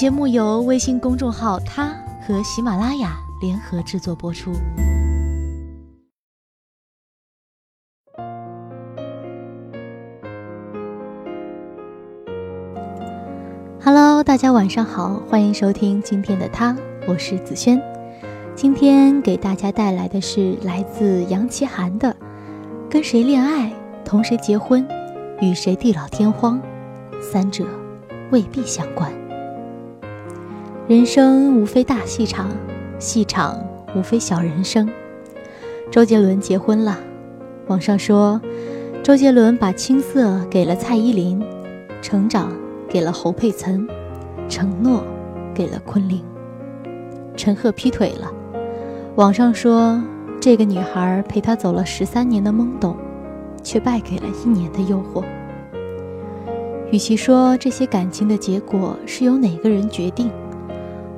节目由微信公众号“他”和喜马拉雅联合制作播出。Hello，大家晚上好，欢迎收听今天的他，我是子轩。今天给大家带来的是来自杨奇涵的《跟谁恋爱，同谁结婚，与谁地老天荒，三者未必相关》。人生无非大戏场，戏场无非小人生。周杰伦结婚了，网上说，周杰伦把青涩给了蔡依林，成长给了侯佩岑，承诺给了昆凌。陈赫劈腿了，网上说，这个女孩陪他走了十三年的懵懂，却败给了一年的诱惑。与其说这些感情的结果是由哪个人决定，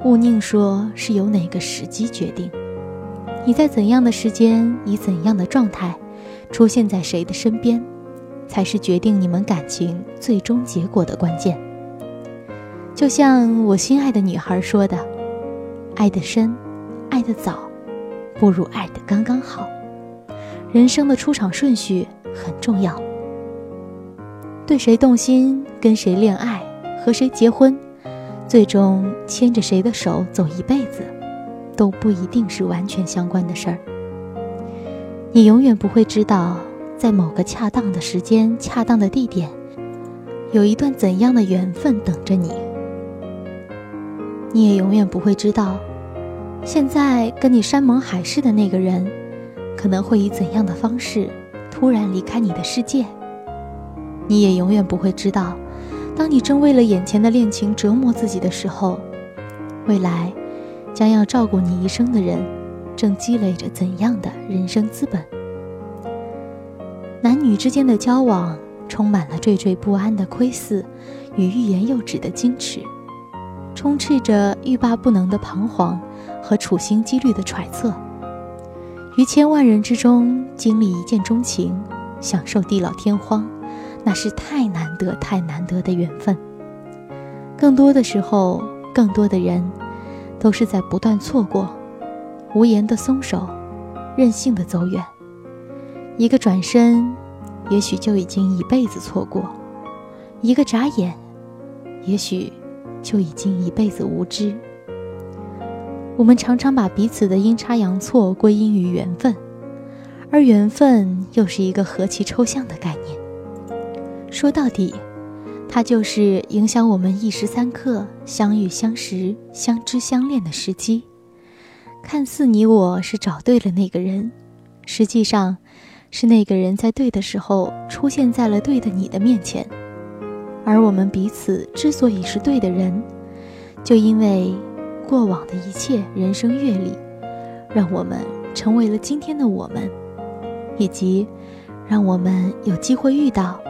勿宁说是由哪个时机决定，你在怎样的时间，以怎样的状态，出现在谁的身边，才是决定你们感情最终结果的关键。就像我心爱的女孩说的：“爱得深，爱得早，不如爱得刚刚好。”人生的出场顺序很重要，对谁动心，跟谁恋爱，和谁结婚。最终牵着谁的手走一辈子，都不一定是完全相关的事儿。你永远不会知道，在某个恰当的时间、恰当的地点，有一段怎样的缘分等着你。你也永远不会知道，现在跟你山盟海誓的那个人，可能会以怎样的方式突然离开你的世界。你也永远不会知道。当你正为了眼前的恋情折磨自己的时候，未来将要照顾你一生的人，正积累着怎样的人生资本？男女之间的交往充满了惴惴不安的窥伺与欲言又止的矜持，充斥着欲罢不能的彷徨和处心积虑的揣测。于千万人之中经历一见钟情，享受地老天荒。那是太难得、太难得的缘分。更多的时候，更多的人，都是在不断错过，无言的松手，任性的走远。一个转身，也许就已经一辈子错过；一个眨眼，也许就已经一辈子无知。我们常常把彼此的阴差阳错归因于缘分，而缘分又是一个何其抽象的概念。说到底，它就是影响我们一时三刻相遇、相识、相知、相恋的时机。看似你我是找对了那个人，实际上，是那个人在对的时候出现在了对的你的面前。而我们彼此之所以是对的人，就因为过往的一切人生阅历，让我们成为了今天的我们，以及让我们有机会遇到。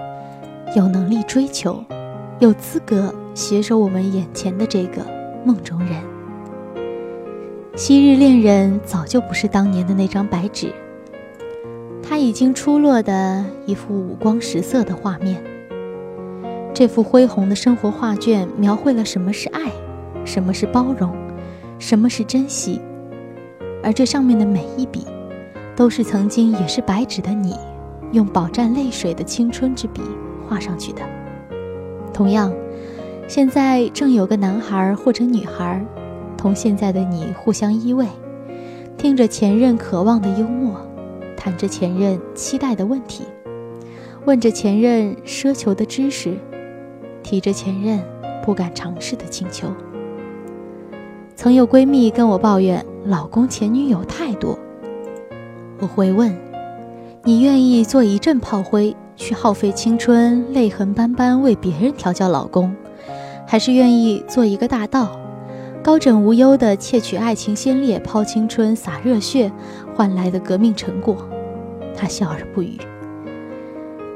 有能力追求，有资格携手我们眼前的这个梦中人。昔日恋人早就不是当年的那张白纸，他已经出落的一幅五光十色的画面。这幅恢宏的生活画卷描绘了什么是爱，什么是包容，什么是珍惜。而这上面的每一笔，都是曾经也是白纸的你，用饱蘸泪水的青春之笔。画上去的。同样，现在正有个男孩或者女孩，同现在的你互相依偎，听着前任渴望的幽默，谈着前任期待的问题，问着前任奢求的知识，提着前任不敢尝试的请求。曾有闺蜜跟我抱怨老公前女友太多，我会问：你愿意做一阵炮灰？去耗费青春，泪痕斑斑为别人调教老公，还是愿意做一个大盗，高枕无忧地窃取爱情先烈抛青春洒热血换来的革命成果？他笑而不语。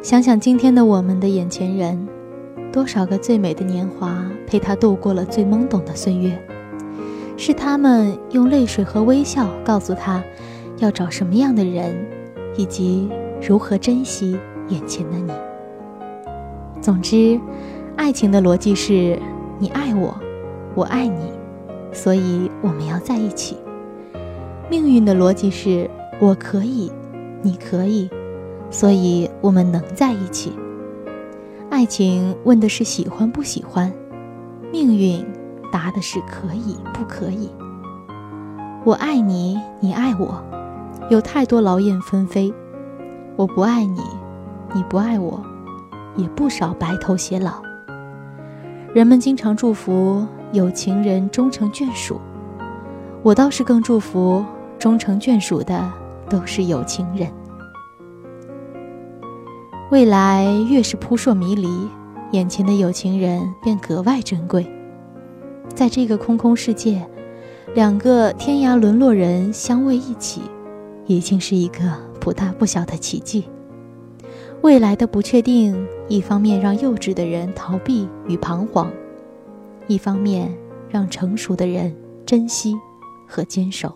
想想今天的我们的眼前人，多少个最美的年华陪他度过了最懵懂的岁月，是他们用泪水和微笑告诉他，要找什么样的人，以及如何珍惜。眼前的你。总之，爱情的逻辑是：你爱我，我爱你，所以我们要在一起。命运的逻辑是我可以，你可以，所以我们能在一起。爱情问的是喜欢不喜欢，命运答的是可以不可以。我爱你，你爱我，有太多劳燕分飞；我不爱你，你不爱我，也不少白头偕老。人们经常祝福。有情人终成眷属，我倒是更祝福终成眷属的都是有情人。未来越是扑朔迷离，眼前的有情人便格外珍贵。在这个空空世界，两个天涯沦落人相偎一起，已经是一个不大不小的奇迹。未来的不确定，一方面让幼稚的人逃避与彷徨。一方面，让成熟的人珍惜和坚守。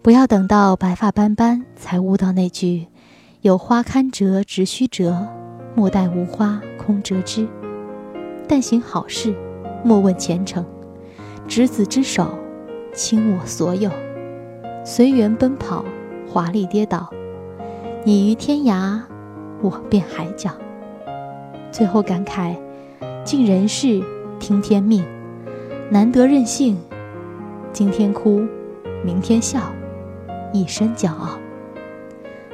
不要等到白发斑斑才悟到那句“有花堪折直须折，莫待无花空折枝”。但行好事，莫问前程。执子之手，倾我所有。随缘奔跑，华丽跌倒。你于天涯，我便海角。最后感慨：尽人事。听天命，难得任性。今天哭，明天笑，一身骄傲。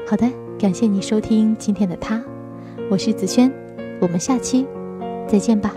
好的，感谢你收听今天的他，我是子轩，我们下期再见吧。